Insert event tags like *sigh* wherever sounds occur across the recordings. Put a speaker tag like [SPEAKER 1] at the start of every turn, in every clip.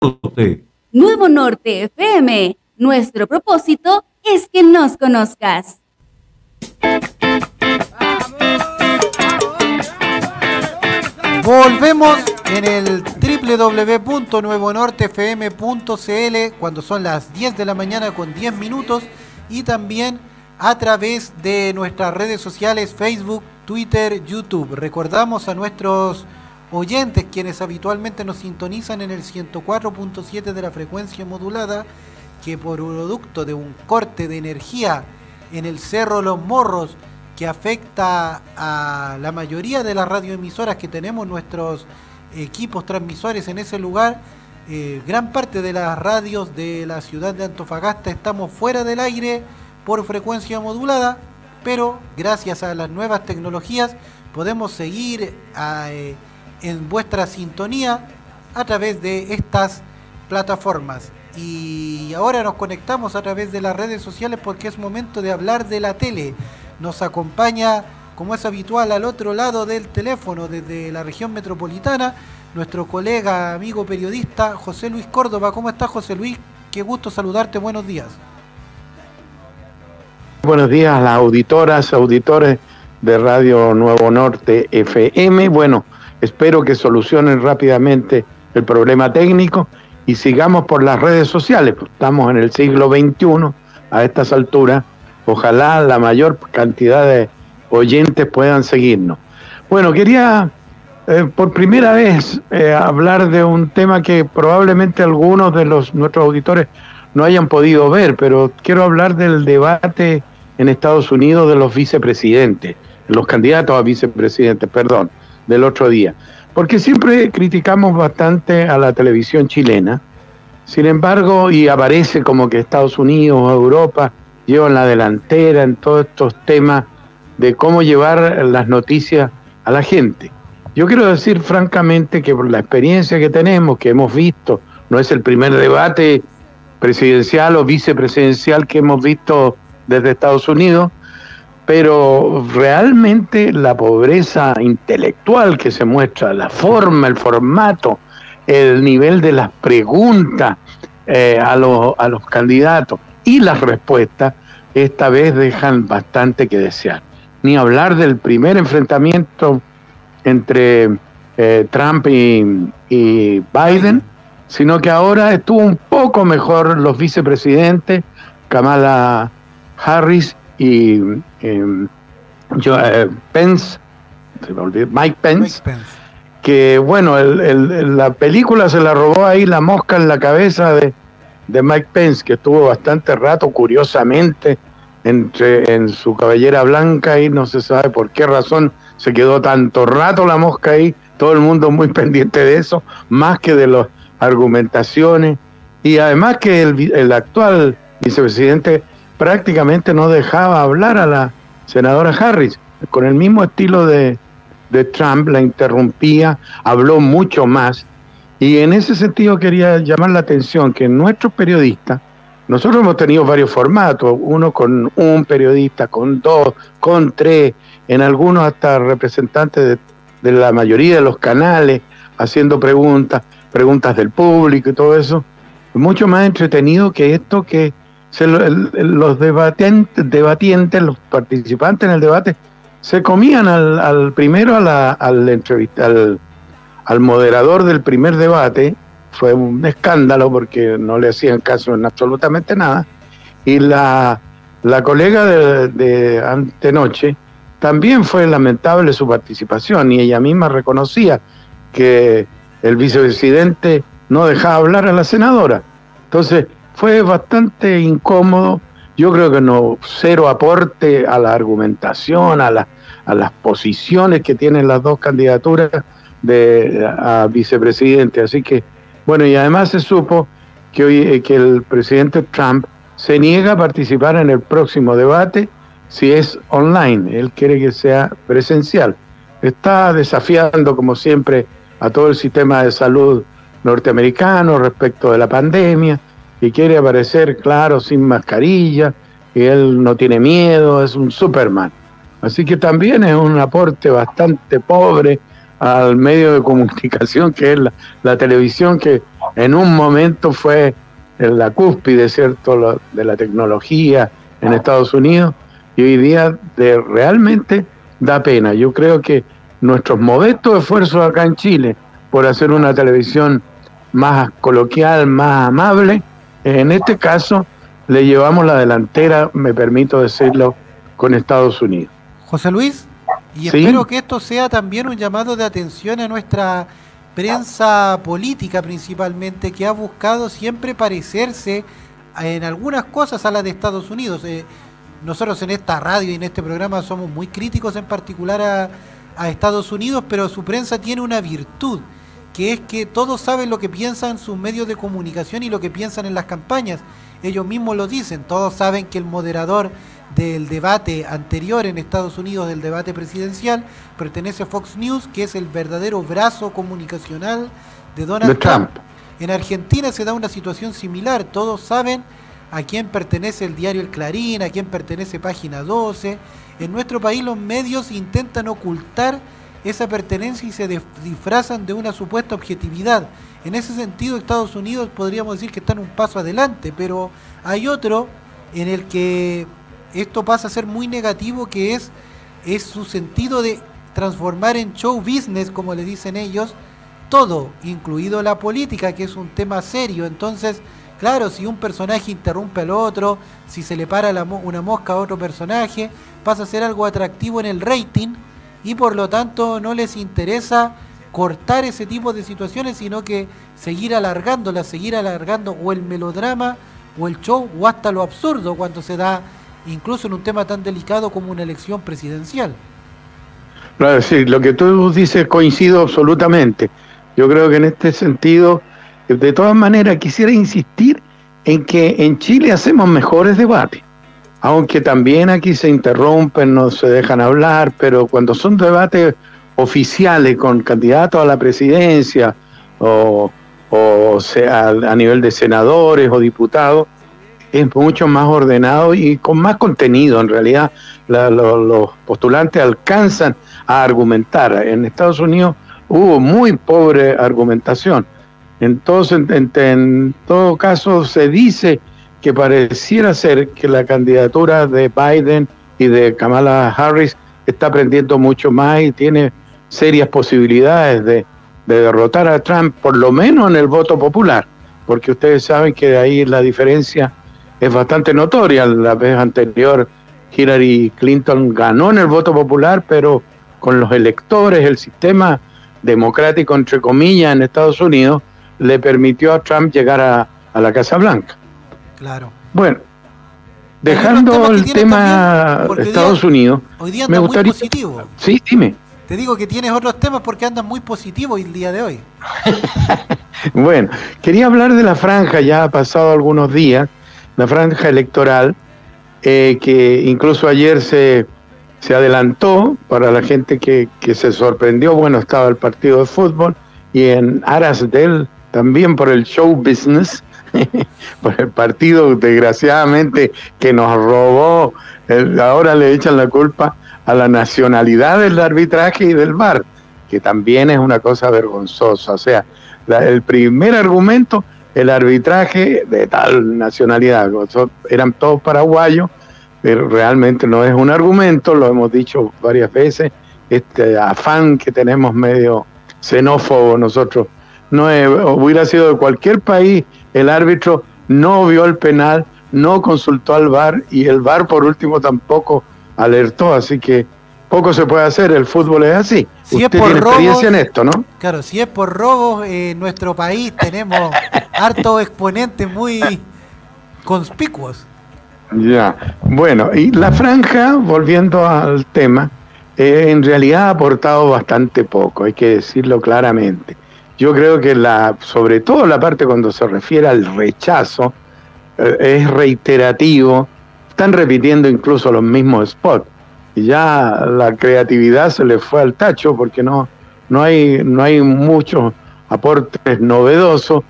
[SPEAKER 1] Norte.
[SPEAKER 2] Nuevo Norte FM. Nuestro propósito es que nos conozcas.
[SPEAKER 3] Volvemos en el www.nuevonortefm.cl cuando son las 10 de la mañana con 10 minutos y también a través de nuestras redes sociales Facebook, Twitter, YouTube. Recordamos a nuestros oyentes quienes habitualmente nos sintonizan en el 104.7 de la frecuencia modulada que por producto de un corte de energía en el Cerro Los Morros que afecta a la mayoría de las radioemisoras que tenemos nuestros equipos transmisores en ese lugar, eh, gran parte de las radios de la ciudad de Antofagasta estamos fuera del aire por frecuencia modulada, pero gracias a las nuevas tecnologías podemos seguir eh, en vuestra sintonía a través de estas plataformas. Y ahora nos conectamos a través de las redes sociales porque es momento de hablar de la tele. Nos acompaña, como es habitual, al otro lado del teléfono, desde la región metropolitana, nuestro colega, amigo periodista, José Luis Córdoba. ¿Cómo estás, José Luis? Qué gusto saludarte. Buenos días.
[SPEAKER 4] Buenos días a las auditoras, auditores de Radio Nuevo Norte FM. Bueno, espero que solucionen rápidamente el problema técnico y sigamos por las redes sociales. Estamos en el siglo XXI a estas alturas. Ojalá la mayor cantidad de oyentes puedan seguirnos. Bueno, quería eh, por primera vez eh, hablar de un tema que probablemente algunos de nuestros auditores no hayan podido ver, pero quiero hablar del debate en Estados Unidos de los vicepresidentes, los candidatos a vicepresidentes, perdón, del otro día. Porque siempre criticamos bastante a la televisión chilena, sin embargo, y aparece como que Estados Unidos o Europa llevan la delantera en todos estos temas de cómo llevar las noticias a la gente. Yo quiero decir francamente que por la experiencia que tenemos, que hemos visto, no es el primer debate presidencial o vicepresidencial que hemos visto desde Estados Unidos, pero realmente la pobreza intelectual que se muestra, la forma, el formato, el nivel de las preguntas eh, a, los, a los candidatos y las respuestas, esta vez dejan bastante que desear. Ni hablar del primer enfrentamiento entre eh, Trump y, y Biden, sino que ahora estuvo un poco mejor los vicepresidentes, Kamala Harris y em, eh, Pence, Mike Pence, que bueno, la película se la robó ahí la mosca en la cabeza de, Mike Pence, que estuvo bastante rato, curiosamente, entre en su cabellera blanca y no se sabe por qué razón se quedó tanto rato la mosca ahí, todo el mundo muy *laughs* pendiente de eso, más que de las argumentaciones, y además que el, el actual vicepresidente prácticamente no dejaba hablar a la senadora Harris, con el mismo estilo de, Trump, la interrumpía, habló mucho más. Y en ese sentido quería llamar la atención que nuestros periodistas, nosotros hemos tenido varios formatos, uno con un periodista, con dos, con tres, en algunos hasta representantes de, de la mayoría de los canales, haciendo preguntas, preguntas del público y todo eso. Mucho más entretenido que esto que los debatientes, debatientes, los participantes en el debate, se comían al, primero a la, al, entrevista, al, moderador del primer debate, fue un escándalo porque no le hacían caso en absolutamente nada, y la, la colega de, de antenoche también fue lamentable su participación y ella misma reconocía que el vicepresidente no dejaba hablar a la senadora. Entonces, fue bastante incómodo. Yo creo que no, cero aporte a la argumentación, a, la, a las posiciones que tienen las dos candidaturas de a vicepresidente. Así que, bueno, y además se supo que, hoy, eh, que el presidente Trump se niega a participar en el próximo debate si es online. Él quiere que sea presencial. Está desafiando, como siempre, a todo el sistema de salud norteamericano respecto de la pandemia y quiere aparecer, claro, sin mascarilla, y él no tiene miedo, es un Superman. Así que también es un aporte bastante pobre al medio de comunicación que es la, televisión, que en un momento fue la cúspide, ¿cierto?, de la tecnología en Estados Unidos y hoy día de, realmente da pena. Yo creo que nuestros modestos esfuerzos acá en Chile por hacer una televisión más coloquial, más amable, en este caso le llevamos la delantera, me permito decirlo, con Estados Unidos.
[SPEAKER 3] José Luis, y espero que esto sea también un llamado de atención a nuestra prensa política principalmente, que ha buscado siempre parecerse en algunas cosas a las de Estados Unidos. Eh, nosotros en esta radio y en este programa somos muy críticos en particular a, a Estados Unidos, pero su prensa tiene una virtud, que es que todos saben lo que piensan sus medios de comunicación y lo que piensan en las campañas. Ellos mismos lo dicen, todos saben que el moderador del debate anterior en Estados Unidos, del debate presidencial, pertenece a Fox News, que es el verdadero brazo comunicacional de Donald Trump. En Argentina se da una situación similar, todos saben a quién pertenece el diario El Clarín, a quién pertenece Página 12. En nuestro país los medios intentan ocultar esa pertenencia y se disfrazan de una supuesta objetividad. En ese sentido, Estados Unidos podríamos decir que está en un paso adelante, pero hay otro en el que esto pasa a ser muy negativo, que es, es su sentido de transformar en show business, como le dicen ellos, todo, incluido la política, que es un tema serio. Entonces, claro, si un personaje interrumpe al otro, si se le para una mosca a otro personaje, pasa a ser algo atractivo en el rating y por lo tanto no les interesa cortar ese tipo de situaciones, sino que seguir alargándolas, seguir alargando o el melodrama o el show o hasta lo absurdo cuando se da incluso en un tema tan delicado como una elección presidencial.
[SPEAKER 4] Claro, sí, lo que tú dices coincido absolutamente. Yo creo que en este sentido, de todas maneras, quisiera insistir en que en Chile hacemos mejores debates, aunque también aquí se interrumpen, no se dejan hablar, pero cuando son debates oficiales con candidatos a la presidencia o, o sea, a nivel de senadores o diputados, es mucho más ordenado y con más contenido. En realidad, los postulantes alcanzan a argumentar. En Estados Unidos hubo muy pobre argumentación. Entonces, en, todo caso, se dice que pareciera ser que la candidatura de Biden y de Kamala Harris está aprendiendo mucho más y tiene serias posibilidades de, de derrotar a Trump, por lo menos en el voto popular, porque ustedes saben que de ahí la diferencia es bastante notoria. La vez anterior Hillary Clinton ganó en el voto popular, pero con los electores, el sistema democrático, entre comillas, en Estados Unidos, le permitió a Trump llegar a, la Casa Blanca.
[SPEAKER 3] Claro.
[SPEAKER 4] Bueno, dejando el tema de Estados Unidos,
[SPEAKER 3] hoy día me gustaría... muy positivo.
[SPEAKER 4] Sí, dime.
[SPEAKER 3] Te digo que tienes otros temas porque andas muy positivo el día de hoy. *laughs*
[SPEAKER 4] bueno, quería hablar de la franja, ya ha pasado algunos días, la franja electoral, eh, que incluso ayer se, se adelantó para la gente que, que, se sorprendió, bueno, estaba el partido de fútbol y en aras de él también por el show business, *laughs* por el partido desgraciadamente que nos robó, ahora le echan la culpa a la nacionalidad del arbitraje y del VAR, que también es una cosa vergonzosa. O sea, el primer argumento el arbitraje de tal nacionalidad. Eran todos paraguayos, pero realmente no es un argumento, lo hemos dicho varias veces, este afán que tenemos medio xenófobo nosotros. No hubiera sido de cualquier país, el árbitro no vio el penal, no consultó al VAR y el VAR por último tampoco alertó, así que poco se puede hacer, el fútbol es así.
[SPEAKER 3] Si Usted es por tiene experiencia en esto, ¿no? Claro, si es por robos, en nuestro país tenemos *laughs* hartos exponentes muy conspicuos.
[SPEAKER 4] Ya, bueno, y la franja, volviendo al tema, eh, en realidad ha aportado bastante poco, hay que decirlo claramente. Yo creo que la, sobre todo la parte cuando se refiere al rechazo, eh, es reiterativo, están repitiendo incluso los mismos spots. Y ya la creatividad se le fue al tacho porque no, no, hay, no hay muchos aportes novedosos.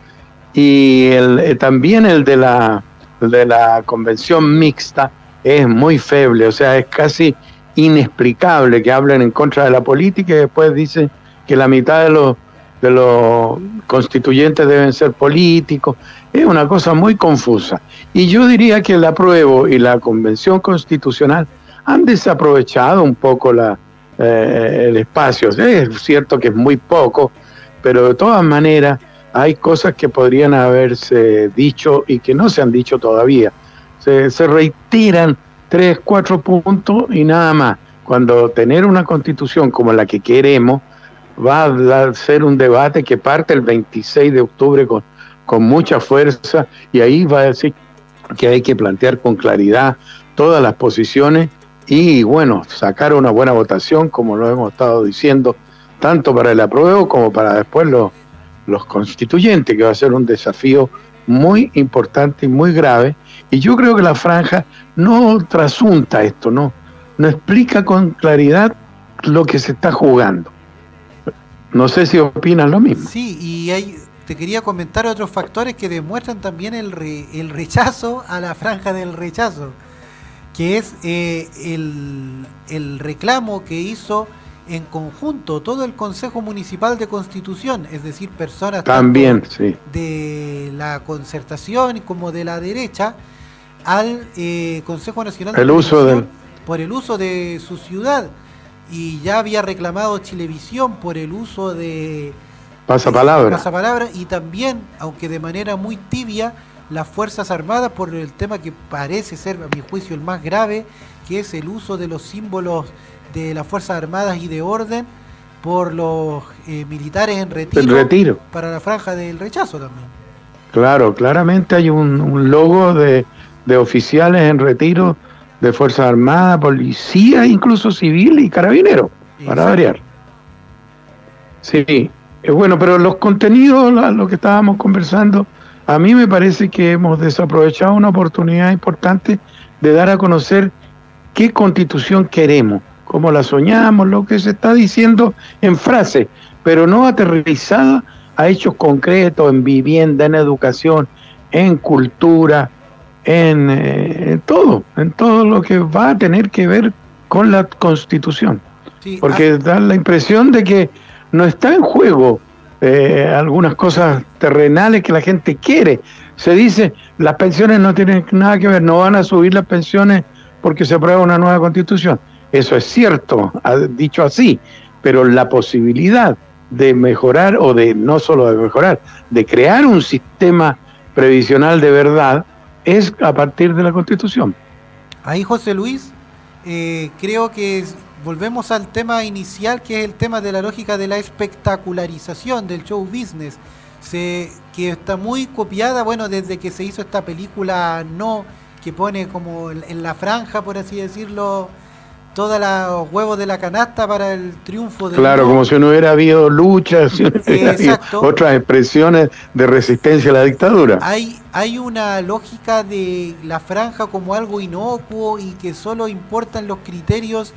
[SPEAKER 4] Y el, eh, también el de, la, de la convención mixta es muy feble, o sea, es casi inexplicable que hablen en contra de la política y después dicen que la mitad de los de los constituyentes deben ser políticos. Es una cosa muy confusa. Y yo diría que el apruebo y la convención constitucional han desaprovechado un poco eh, el espacio. Es cierto que es muy poco, pero de todas maneras hay cosas que podrían haberse dicho y que no se han dicho todavía. Se, se retiran tres, cuatro puntos y nada más. Cuando tener una constitución como la que queremos, va a ser un debate que parte el 26 de octubre con, mucha fuerza y ahí va a decir que hay que plantear con claridad todas las posiciones y bueno, sacar una buena votación como lo hemos estado diciendo, tanto para el apruebo como para después los, los constituyentes, que va a ser un desafío muy importante y muy grave. Y yo creo que la franja no trasunta esto, no, no explica con claridad lo que se está jugando. No sé si opinan lo mismo.
[SPEAKER 3] Sí, y hay, te quería comentar otros factores que demuestran también el, el rechazo a la franja del rechazo, que es eh, el, el reclamo que hizo en conjunto todo el Consejo Municipal de Constitución, es decir, personas
[SPEAKER 4] también sí.
[SPEAKER 3] de la concertación como de la derecha, al eh, Consejo Nacional de
[SPEAKER 4] el uso del...
[SPEAKER 3] por el uso de su ciudad y ya había reclamado Chilevisión por el uso de
[SPEAKER 4] pasapalabra.
[SPEAKER 3] pasapalabra y también, aunque de manera muy tibia, las Fuerzas Armadas por el tema que parece ser, a mi juicio, el más grave, que es el uso de los símbolos de las Fuerzas Armadas y de orden por los eh, militares en retiro,
[SPEAKER 4] el retiro,
[SPEAKER 3] para la franja del rechazo también.
[SPEAKER 4] Claro, claramente hay un, un logo de, de oficiales en retiro de Fuerzas Armadas, policía, incluso civil y carabineros, para variar. Sí, bueno, pero los contenidos, lo que estábamos conversando, a mí me parece que hemos desaprovechado una oportunidad importante de dar a conocer qué constitución queremos, cómo la soñamos, lo que se está diciendo en frase, pero no aterrizada a hechos concretos, en vivienda, en educación, en cultura, en, eh, en, todo, en todo lo que va a tener que ver con la constitución. Sí, Porque ah, da la impresión de que no está en juego eh, algunas cosas terrenales que la gente quiere. Se dice, las pensiones no tienen nada que ver, no van a subir las pensiones porque se aprueba una nueva constitución. Eso es cierto, ha dicho así, pero la posibilidad de mejorar o de no solo de mejorar, de crear un sistema previsional de verdad, es a partir de la Constitución.
[SPEAKER 3] Ahí, José Luis, eh, creo que volvemos al tema inicial, que es el tema de la lógica de la espectacularización del show business, se, que está muy copiada, bueno, desde que se hizo esta película No, que pone como en la franja, por así decirlo, todos los huevos de la canasta para el triunfo de
[SPEAKER 4] Claro, como si no hubiera habido luchas, *laughs* si no hubiera habido otras expresiones de resistencia a la dictadura.
[SPEAKER 3] Hay, hay una lógica de la franja como algo inocuo y que solo importan los criterios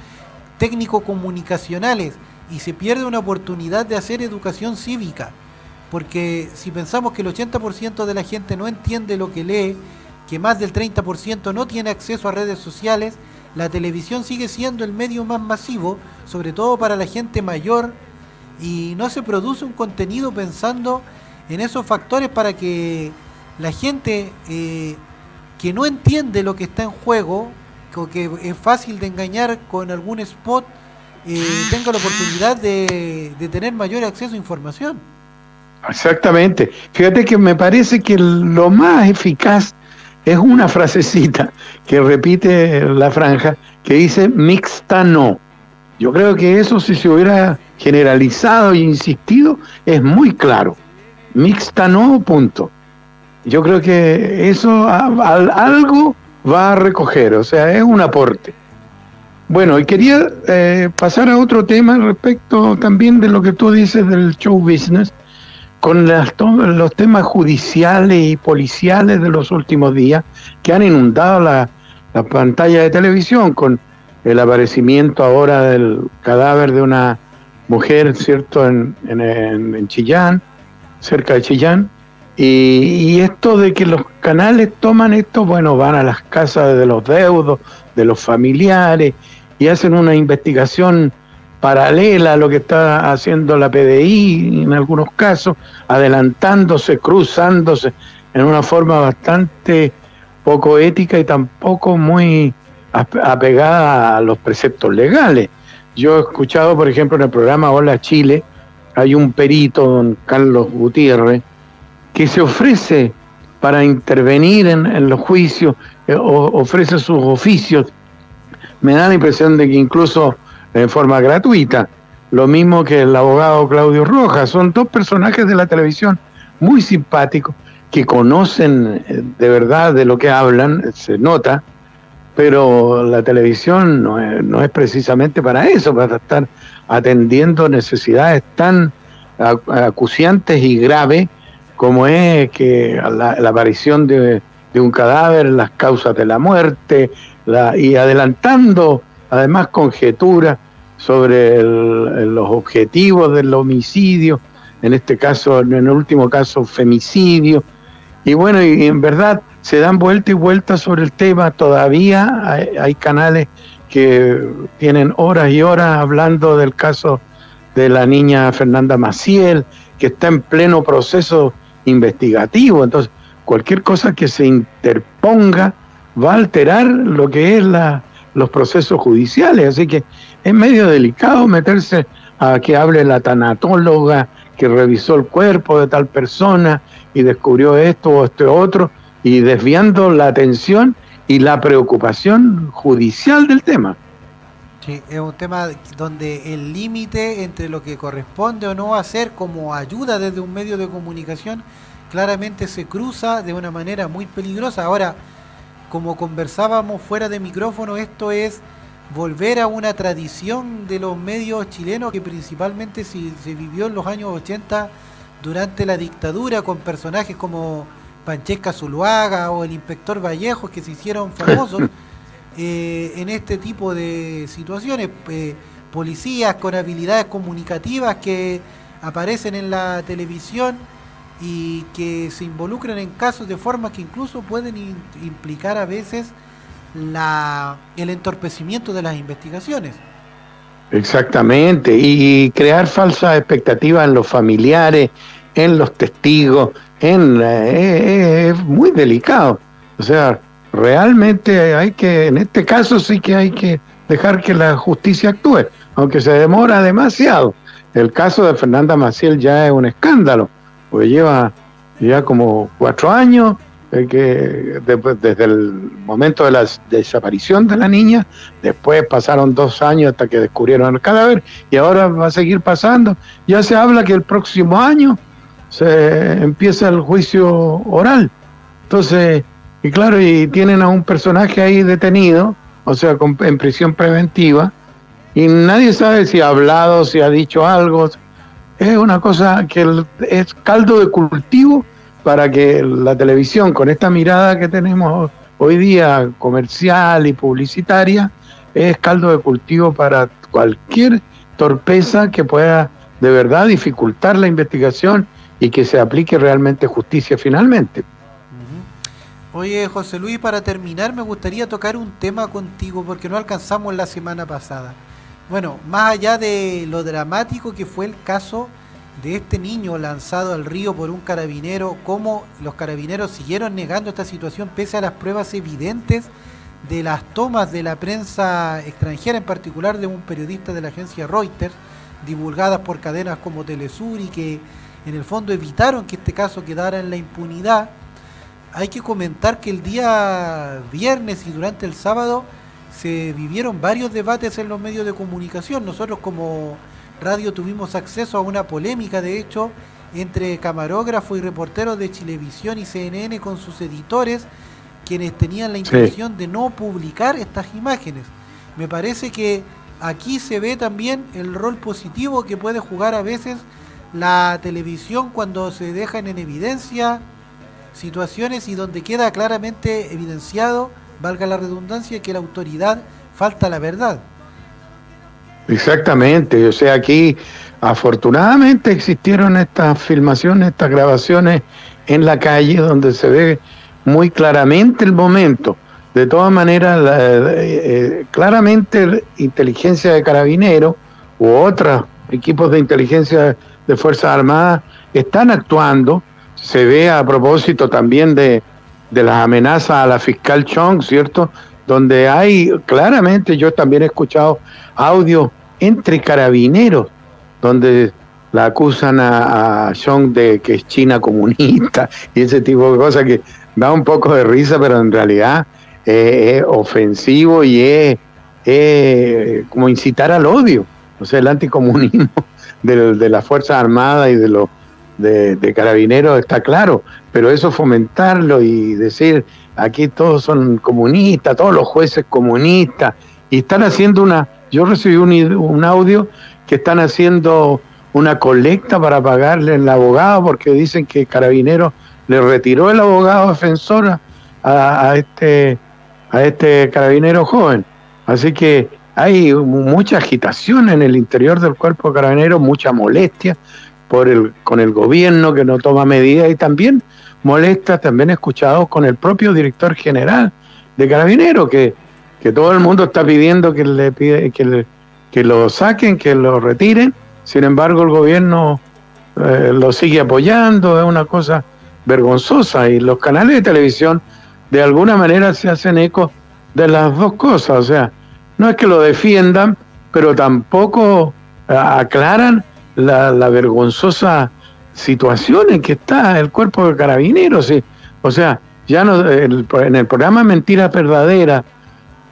[SPEAKER 3] técnico-comunicacionales y se pierde una oportunidad de hacer educación cívica. Porque si pensamos que el 80% de la gente no entiende lo que lee, que más del 30% no tiene acceso a redes sociales, la televisión sigue siendo el medio más masivo, sobre todo para la gente mayor, y no se produce un contenido pensando en esos factores para que la gente eh, que no entiende lo que está en juego, o que es fácil de engañar con algún spot, eh, tenga la oportunidad de, de tener mayor acceso a información.
[SPEAKER 4] Exactamente. Fíjate que me parece que lo más eficaz es una frasecita que repite la franja que dice mixta no. Yo creo que eso si se hubiera generalizado e insistido es muy claro. Mixta no, punto. Yo creo que eso algo va a recoger, o sea, es un aporte. Bueno, y quería eh, pasar a otro tema respecto también de lo que tú dices del show business con las, los temas judiciales y policiales de los últimos días que han inundado la, la, pantalla de televisión con el aparecimiento ahora del cadáver de una mujer, ¿cierto?, en, en, en Chillán, cerca de Chillán. Y, y, esto de que los canales toman esto, bueno, van a las casas de los deudos, de los familiares, y hacen una investigación paralela a lo que está haciendo la PDI en algunos casos, adelantándose, cruzándose en una forma bastante poco ética y tampoco muy apegada a los preceptos legales. Yo he escuchado, por ejemplo, en el programa Hola Chile, hay un perito, don Carlos Gutiérrez, que se ofrece para intervenir en, los juicios, eh, ofrece sus oficios. Me da la impresión de que incluso en forma gratuita, lo mismo que el abogado Claudio Rojas, son dos personajes de la televisión muy simpáticos que conocen eh, de verdad de lo que hablan, se nota, pero la televisión no es, precisamente para eso, para estar atendiendo necesidades tan acuciantes y graves como es que la, aparición de, un cadáver, las causas de la muerte, y adelantando además conjeturas sobre los objetivos del homicidio, en este caso, en el último caso, femicidio. Y bueno, y en verdad se dan vuelta y vuelta sobre el tema. Todavía hay, canales que tienen horas y horas hablando del caso de la niña Fernanda Maciel, que está en pleno proceso investigativo. Entonces, cualquier cosa que se interponga va a alterar lo que es la, los procesos judiciales. Así que es medio delicado meterse a que hable la tanatóloga que revisó el cuerpo de tal persona y descubrió esto o este otro y desviando la atención y la preocupación judicial del tema.
[SPEAKER 3] Sí, es un tema donde el límite entre lo que corresponde o no hacer como ayuda desde un medio de comunicación claramente se cruza de una manera muy peligrosa. Ahora, como conversábamos fuera de micrófono, esto es volver a una tradición de los medios chilenos que principalmente se, se vivió en los años 80 durante la dictadura con personajes como Panchesca Zuluaga o el inspector Vallejo que se hicieron *laughs* famosos. Eh, en este tipo de situaciones. Eh, policías con habilidades comunicativas que aparecen en la televisión y que se involucran en casos de forma que incluso pueden implicar a veces la, el entorpecimiento de las investigaciones.
[SPEAKER 4] Exactamente, y crear falsas expectativas en los familiares, en los testigos, eh, es muy delicado. O sea, realmente hay que, en este caso sí que hay que dejar que la justicia actúe, aunque se demora demasiado. El caso de Fernanda Maciel ya es un escándalo, porque lleva ya como cuatro años que desde el momento de la desaparición de la niña, después pasaron dos años hasta que descubrieron el cadáver y ahora va a seguir pasando. Ya se habla que el próximo año se empieza el juicio oral. Entonces, y claro, y tienen a un personaje ahí detenido, o sea, en prisión preventiva, y nadie sabe si ha hablado, si ha dicho algo. Es una cosa que es caldo de cultivo para que la televisión, con esta mirada que tenemos hoy día comercial y publicitaria, es caldo de cultivo para cualquier torpeza que pueda de verdad dificultar la investigación y que se aplique realmente justicia finalmente.
[SPEAKER 3] Oye, José Luis, para terminar me gustaría tocar un tema contigo porque no alcanzamos la semana pasada. Bueno, más allá de lo dramático que fue el caso de este niño lanzado al río por un carabinero, cómo los carabineros siguieron negando esta situación pese a las pruebas evidentes de las tomas de la prensa extranjera, en particular de un periodista de la agencia Reuters, divulgadas por cadenas como Telesur y que en el fondo evitaron que este caso quedara en la impunidad hay que comentar que el día viernes y durante el sábado se vivieron varios debates en los medios de comunicación. Nosotros como radio tuvimos acceso a una polémica, de hecho, entre camarógrafos y reporteros de Chilevisión y CNN con sus editores, quienes tenían la intención de no publicar estas imágenes. Me parece que aquí se ve también el rol positivo que puede jugar a veces la televisión cuando se dejan en evidencia situaciones y donde queda claramente evidenciado, valga la redundancia, que la autoridad falta la verdad.
[SPEAKER 4] Exactamente, o sea, aquí afortunadamente existieron estas filmaciones, estas grabaciones en la calle donde se ve muy claramente el momento. De todas maneras, eh, eh, claramente inteligencia de carabinero u otros equipos de inteligencia de Fuerzas Armadas están actuando. Se ve a propósito también de, de las amenazas a la fiscal Chong, ¿cierto? Donde hay claramente, yo también he escuchado audio entre carabineros, donde la acusan a, a de que es China comunista y ese tipo de cosas que da un poco de risa, pero en realidad es ofensivo y es, como incitar al odio. O sea, el anticomunismo *laughs* de, de las Fuerzas Armadas y de los de, carabineros está claro, pero eso fomentarlo y decir aquí todos son comunistas, todos los jueces comunistas, y están haciendo una, yo recibí un, audio que están haciendo una colecta para pagarle al abogado porque dicen que Carabineros le retiró el abogado defensor a, este a este carabinero joven. Así que hay mucha agitación en el interior del cuerpo de carabineros, mucha molestia por el, con el gobierno que no toma medidas y también molesta, también escuchado con el propio director general de carabineros, que, que todo el mundo está pidiendo que, le pide, que, que lo saquen, que lo retiren, sin embargo el gobierno eh, lo sigue apoyando, es una cosa vergonzosa y los canales de televisión de alguna manera se hacen eco de las dos cosas, o sea, no es que lo defiendan, pero tampoco eh, aclaran la, la vergonzosa situación en que está el cuerpo de carabineros. O sea, ya no, en el programa Mentiras Verdaderas,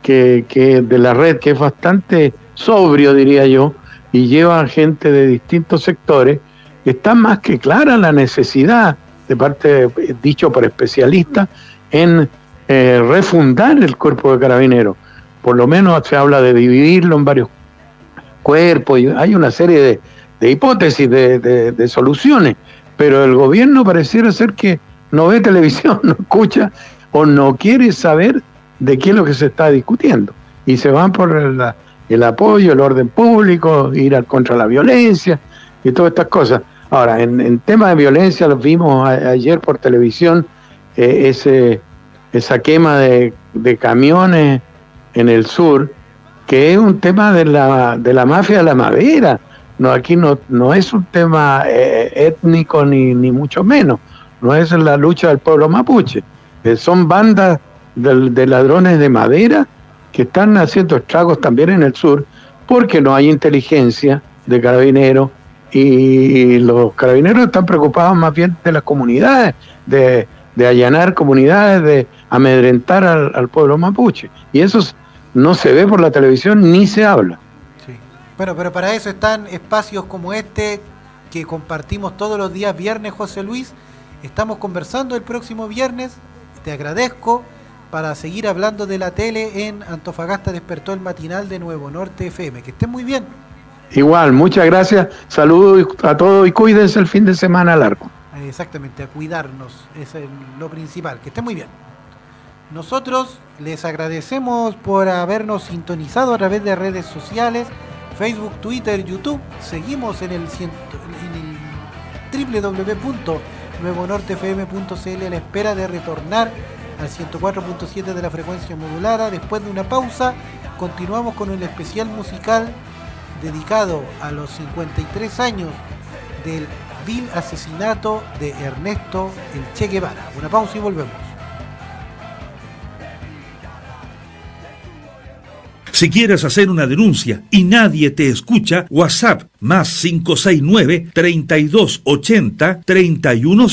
[SPEAKER 4] que, que de la red, que es bastante sobrio, diría yo, y lleva gente de distintos sectores, está más que clara la necesidad, de parte, dicho por especialistas, en eh, refundar el cuerpo de carabineros. Por lo menos se habla de dividirlo en varios cuerpos y hay una serie de, de hipótesis, de, de, soluciones, pero el gobierno pareciera ser que no ve televisión, *laughs* no escucha o no quiere saber de qué es lo que se está discutiendo. Y se van por el, el apoyo, el orden público, ir contra la violencia y todas estas cosas. Ahora, en, en tema de violencia, lo vimos ayer por televisión, eh, ese esa quema de, de, camiones en el sur, que es un tema de la, de la mafia de la madera. No, aquí no, no es un tema eh, étnico ni, ni mucho menos, no es la lucha del pueblo mapuche. Eh, son bandas de, ladrones de madera que están haciendo estragos también en el sur porque no hay inteligencia de carabineros y los carabineros están preocupados más bien de las comunidades, de, de allanar comunidades, de amedrentar al, al, pueblo mapuche. Y eso no se ve por la televisión ni se habla.
[SPEAKER 3] Bueno, pero para eso están espacios como este que compartimos todos los días viernes, José Luis. Estamos conversando el próximo viernes. Te agradezco para seguir hablando de la tele en Antofagasta despertó el matinal de Nuevo Norte FM. Que estén muy bien.
[SPEAKER 4] Igual, muchas gracias. Saludos a todos y cuídense el fin de semana largo.
[SPEAKER 3] Exactamente, a cuidarnos, es lo principal. Que esté muy bien. Nosotros les agradecemos por habernos sintonizado a través de redes sociales, Facebook, Twitter, YouTube. Seguimos en el, en www.nuevonortefm.cl a la espera de retornar al 104.7 de la frecuencia modulada. Después de una pausa, continuamos con el especial musical dedicado a los 53 años del vil asesinato de Ernesto el Che Guevara. Una pausa y volvemos.
[SPEAKER 1] Si quieres hacer una denuncia y nadie te escucha, WhatsApp más 569 3280 3150